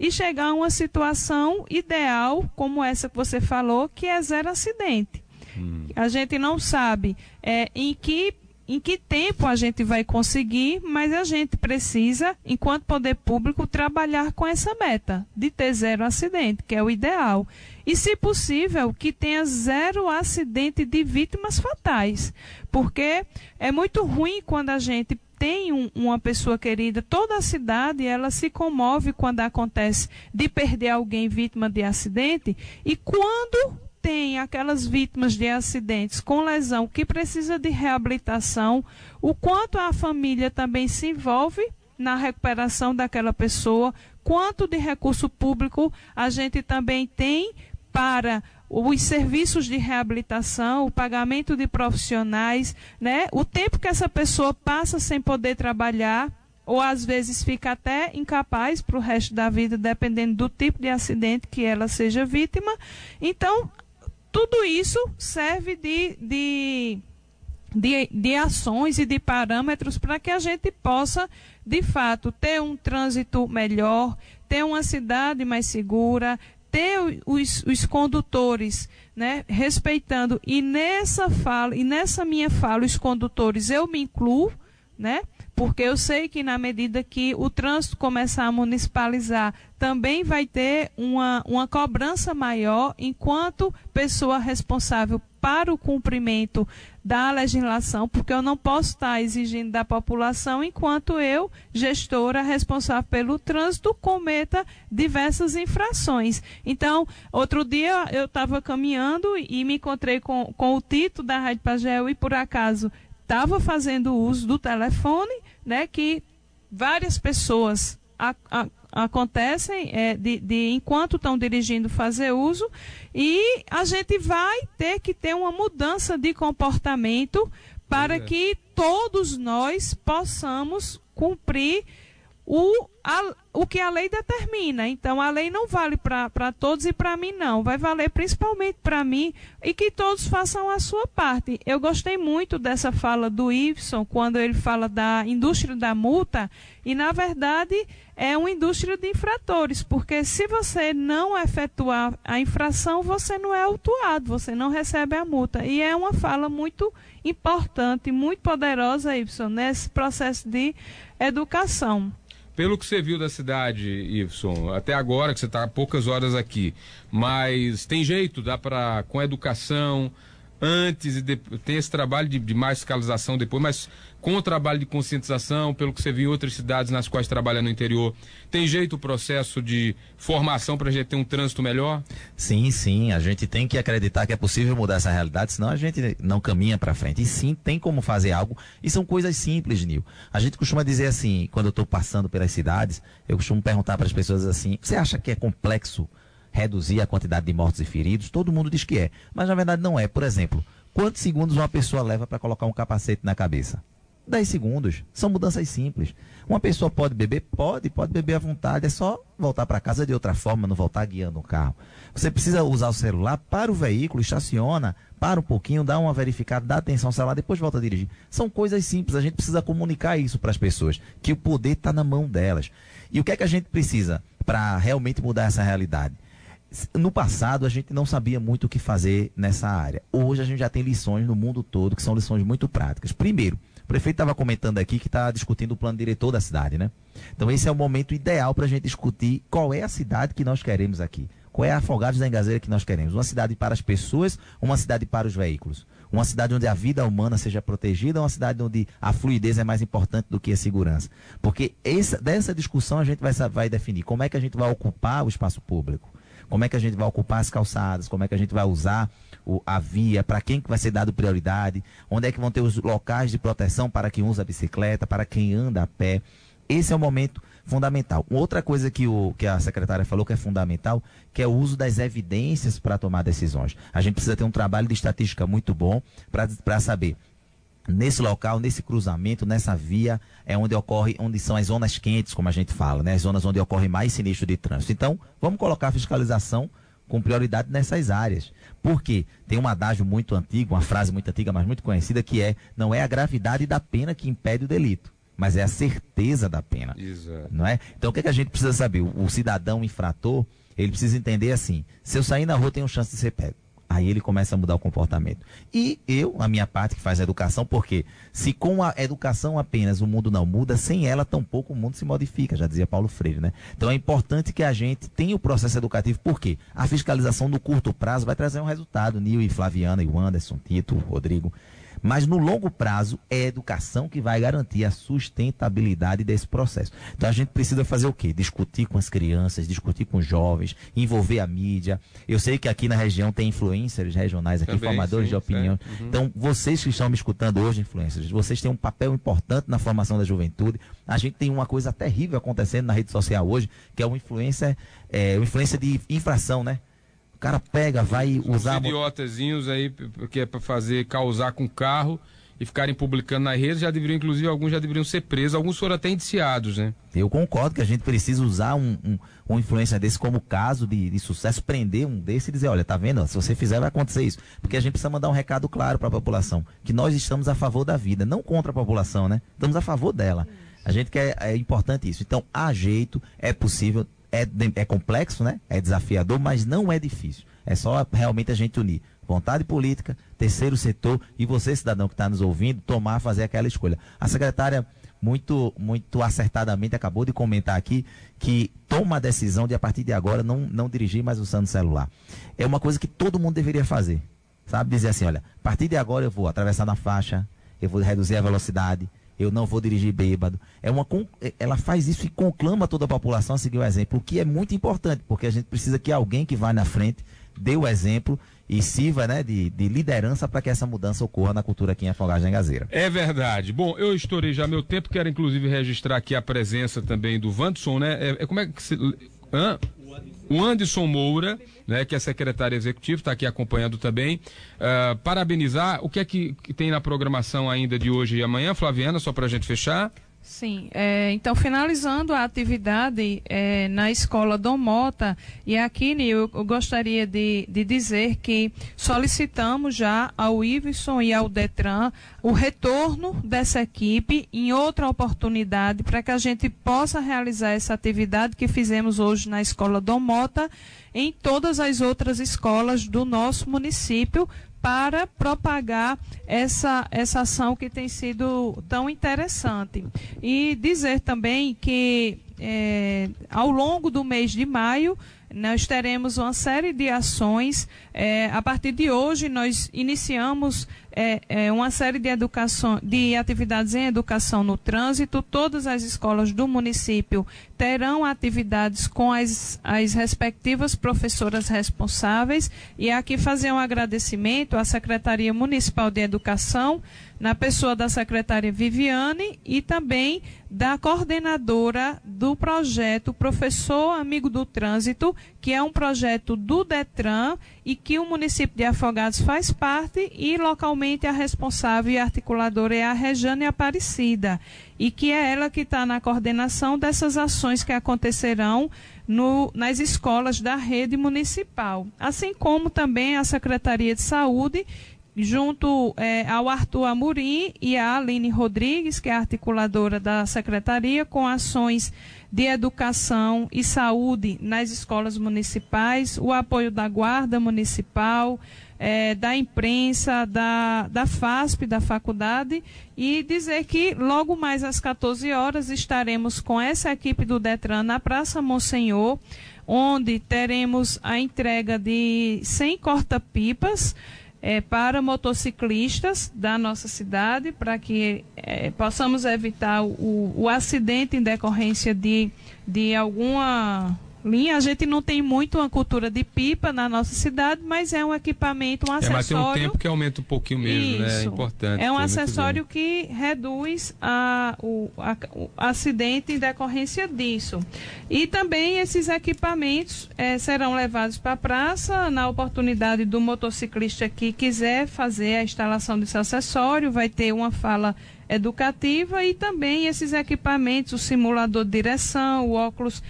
e chegar a uma situação ideal, como essa que você falou, que é zero acidente. Hum. A gente não sabe é, em que em que tempo a gente vai conseguir, mas a gente precisa, enquanto poder público, trabalhar com essa meta de ter zero acidente, que é o ideal. E, se possível, que tenha zero acidente de vítimas fatais, porque é muito ruim quando a gente tem um, uma pessoa querida, toda a cidade ela se comove quando acontece de perder alguém vítima de acidente. E quando tem aquelas vítimas de acidentes com lesão que precisa de reabilitação, o quanto a família também se envolve na recuperação daquela pessoa, quanto de recurso público a gente também tem para os serviços de reabilitação, o pagamento de profissionais, né? O tempo que essa pessoa passa sem poder trabalhar, ou às vezes fica até incapaz para o resto da vida, dependendo do tipo de acidente que ela seja vítima. Então, tudo isso serve de, de, de, de ações e de parâmetros para que a gente possa, de fato, ter um trânsito melhor, ter uma cidade mais segura, ter os, os condutores né, respeitando. E nessa fala, e nessa minha fala, os condutores, eu me incluo, né? porque eu sei que na medida que o trânsito começar a municipalizar, também vai ter uma, uma cobrança maior enquanto pessoa responsável para o cumprimento da legislação, porque eu não posso estar exigindo da população enquanto eu, gestora responsável pelo trânsito, cometa diversas infrações. Então, outro dia eu estava caminhando e me encontrei com, com o Tito da Rádio Pagel e por acaso estava fazendo uso do telefone, né, que várias pessoas a, a, acontecem é, de, de, enquanto estão dirigindo fazer uso e a gente vai ter que ter uma mudança de comportamento para é. que todos nós possamos cumprir o, a, o que a lei determina. Então, a lei não vale para todos e para mim não. Vai valer principalmente para mim e que todos façam a sua parte. Eu gostei muito dessa fala do Ibson, quando ele fala da indústria da multa, e na verdade é uma indústria de infratores, porque se você não efetuar a infração, você não é autuado, você não recebe a multa. E é uma fala muito importante, muito poderosa, Ibson, nesse processo de educação. Pelo que você viu da cidade, Iveson, até agora que você está há poucas horas aqui, mas tem jeito, dá para com educação, antes e tem esse trabalho de, de, mais fiscalização depois, mas com o trabalho de conscientização, pelo que você viu em outras cidades nas quais trabalha no interior, tem jeito o processo de formação para a gente ter um trânsito melhor? Sim, sim, a gente tem que acreditar que é possível mudar essa realidade, senão a gente não caminha para frente. E sim, tem como fazer algo, e são coisas simples, Nil. A gente costuma dizer assim, quando eu estou passando pelas cidades, eu costumo perguntar para as pessoas assim, você acha que é complexo reduzir a quantidade de mortos e feridos, todo mundo diz que é. Mas na verdade não é. Por exemplo, quantos segundos uma pessoa leva para colocar um capacete na cabeça? 10 segundos. São mudanças simples. Uma pessoa pode beber? Pode, pode beber à vontade. É só voltar para casa de outra forma, não voltar guiando o carro. Você precisa usar o celular para o veículo, estaciona, para um pouquinho, dá uma verificada, dá atenção ao celular, depois volta a dirigir. São coisas simples, a gente precisa comunicar isso para as pessoas, que o poder está na mão delas. E o que é que a gente precisa para realmente mudar essa realidade? no passado a gente não sabia muito o que fazer nessa área. Hoje a gente já tem lições no mundo todo que são lições muito práticas. Primeiro, prefeito estava comentando aqui que está discutindo o plano diretor da cidade, né? Então esse é o momento ideal para a gente discutir qual é a cidade que nós queremos aqui. Qual é a Afogados da Engazeira que nós queremos? Uma cidade para as pessoas, uma cidade para os veículos. Uma cidade onde a vida humana seja protegida, uma cidade onde a fluidez é mais importante do que a segurança. Porque essa, dessa discussão a gente vai, vai definir como é que a gente vai ocupar o espaço público como é que a gente vai ocupar as calçadas, como é que a gente vai usar o, a via, para quem que vai ser dado prioridade, onde é que vão ter os locais de proteção para quem usa a bicicleta, para quem anda a pé. Esse é o momento fundamental. Outra coisa que, o, que a secretária falou que é fundamental, que é o uso das evidências para tomar decisões. A gente precisa ter um trabalho de estatística muito bom para saber nesse local, nesse cruzamento, nessa via, é onde ocorre, onde são as zonas quentes, como a gente fala, né? As zonas onde ocorre mais sinistro de trânsito. Então, vamos colocar a fiscalização com prioridade nessas áreas. Porque tem um adágio muito antigo, uma frase muito antiga, mas muito conhecida, que é: não é a gravidade da pena que impede o delito, mas é a certeza da pena. Exato. Não é? Então, o que, é que a gente precisa saber? O, o cidadão infrator, ele precisa entender assim: se eu sair na rua, tenho chance de ser pego Aí ele começa a mudar o comportamento. E eu, a minha parte que faz a educação, porque se com a educação apenas o mundo não muda, sem ela tampouco o mundo se modifica, já dizia Paulo Freire, né? Então é importante que a gente tenha o processo educativo, porque a fiscalização no curto prazo vai trazer um resultado. Nil e Flaviana e o Anderson, Tito, Rodrigo. Mas no longo prazo é a educação que vai garantir a sustentabilidade desse processo. Então a gente precisa fazer o quê? Discutir com as crianças, discutir com os jovens, envolver a mídia. Eu sei que aqui na região tem influencers regionais aqui, Também, formadores sim, de opinião. Uhum. Então, vocês que estão me escutando hoje, influencers, vocês têm um papel importante na formação da juventude. A gente tem uma coisa terrível acontecendo na rede social hoje, que é uma influência, é, uma influência de infração, né? Cara pega, vai Os usar. idiotazinhos aí, que é para fazer, causar com carro e ficarem publicando na rede, já deveriam, inclusive, alguns já deveriam ser presos, alguns foram até indiciados, né? Eu concordo que a gente precisa usar um, um, uma influência desse como caso de, de, sucesso, prender um desse e dizer, olha, tá vendo? Se você fizer, vai acontecer isso. Porque a gente precisa mandar um recado claro para a população, que nós estamos a favor da vida, não contra a população, né? Estamos a favor dela. A gente quer, é importante isso. Então, há jeito, é possível, é, é complexo, né? É desafiador, mas não é difícil. É só realmente a gente unir vontade política, terceiro setor e você, cidadão que está nos ouvindo, tomar, fazer aquela escolha. A secretária muito, muito acertadamente acabou de comentar aqui que toma a decisão de a partir de agora não, não dirigir mais usando celular. É uma coisa que todo mundo deveria fazer. Sabe? Dizer assim, olha, a partir de agora eu vou atravessar na faixa, eu vou reduzir a velocidade, eu não vou dirigir bêbado. É uma, ela faz isso e conclama toda a população a seguir o exemplo, o que é muito importante, porque a gente precisa que alguém que vá na frente dê o exemplo e sirva né, de, de liderança para que essa mudança ocorra na cultura aqui em Afogagem Gazeira. É verdade. Bom, eu estourei já meu tempo, quero inclusive registrar aqui a presença também do Vanderson, né? É, é como é que se. Hã? O Anderson Moura, né, que é secretário executivo, está aqui acompanhando também. Uh, parabenizar. O que é que, que, tem na programação ainda de hoje e amanhã, Flaviana, só para a gente fechar? Sim, é, então finalizando a atividade é, na escola Dom Mota, e aqui eu, eu gostaria de, de, dizer que solicitamos já ao Iveson e ao Detran o retorno dessa equipe em outra oportunidade para que a gente possa realizar essa atividade que fizemos hoje na escola Dom Mota em todas as outras escolas do nosso município, para propagar essa, essa ação que tem sido tão interessante. E dizer também que é, ao longo do mês de maio nós teremos uma série de ações. É, a partir de hoje, nós iniciamos é, é, uma série de, educação, de atividades em educação no trânsito. Todas as escolas do município terão atividades com as, as respectivas professoras responsáveis. E aqui fazer um agradecimento à Secretaria Municipal de Educação, na pessoa da secretária Viviane e também da coordenadora do projeto Professor Amigo do Trânsito, que é um projeto do Detran e que o município de Afogados faz parte e localmente a responsável e articuladora é a Rejane Aparecida. E que é ela que está na coordenação dessas ações que acontecerão no, nas escolas da rede municipal, assim como também a Secretaria de Saúde junto é, ao Arthur Amorim e à Aline Rodrigues, que é a articuladora da secretaria, com ações de educação e saúde nas escolas municipais, o apoio da Guarda Municipal, é, da imprensa, da, da FASP, da faculdade, e dizer que logo mais às 14 horas estaremos com essa equipe do Detran na Praça Monsenhor, onde teremos a entrega de 100 corta-pipas é, para motociclistas da nossa cidade, para que é, possamos evitar o, o acidente em decorrência de, de alguma linha. A gente não tem muito uma cultura de pipa na nossa cidade, mas é um equipamento, um acessório. É, mas tem um tempo que aumenta um pouquinho mesmo, Isso. né? É importante. É um acessório que reduz a, o, a, o acidente em decorrência disso. E também esses equipamentos é, serão levados para a praça na oportunidade do motociclista que quiser fazer a instalação desse acessório, vai ter uma fala educativa e também esses equipamentos, o simulador de direção, o óculos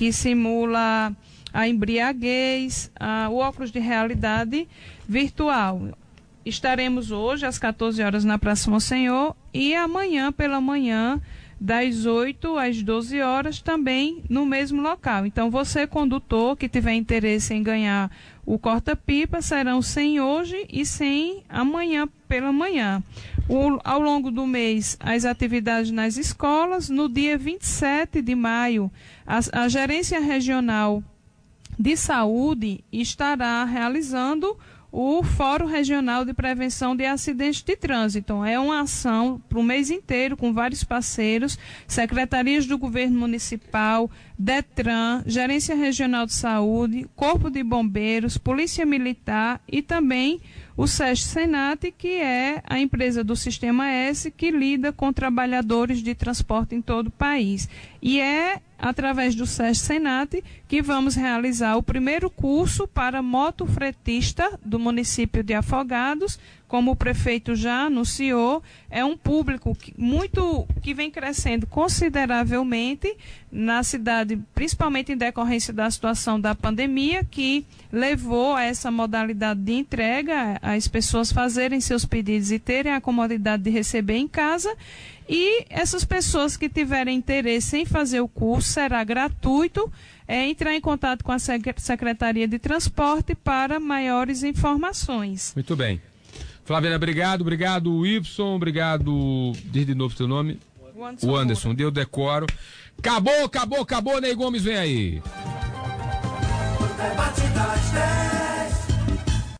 que simula a embriaguez, a, o óculos de realidade virtual. Estaremos hoje às 14 horas na Praça Monsenhor e amanhã pela manhã das 8 às 12 horas, também no mesmo local. Então, você, condutor, que tiver interesse em ganhar o corta-pipa, serão 100 hoje e 100 amanhã pela manhã. O, ao longo do mês, as atividades nas escolas. No dia 27 de maio, a, a Gerência Regional de Saúde estará realizando o Fórum Regional de Prevenção de Acidentes de Trânsito. É uma ação para o mês inteiro, com vários parceiros, secretarias do governo municipal, DETRAN, Gerência Regional de Saúde, Corpo de Bombeiros, Polícia Militar e também o SESC Senat, que é a empresa do Sistema S que lida com trabalhadores de transporte em todo o país. E é através do SESC Senat que vamos realizar o primeiro curso para motofretista do município de Afogados, como o prefeito já anunciou, é um público que, muito que vem crescendo consideravelmente na cidade, principalmente em decorrência da situação da pandemia, que levou a essa modalidade de entrega, as pessoas fazerem seus pedidos e terem a comodidade de receber em casa. E essas pessoas que tiverem interesse em fazer o curso será gratuito. É entrar em contato com a Secretaria de Transporte para maiores informações. Muito bem. Flaviana, obrigado, obrigado, Y, obrigado. Diz de novo seu nome. O Anderson. O Anderson, deu decoro. Acabou, acabou, acabou, Ney Gomes, vem aí. O debate das 10.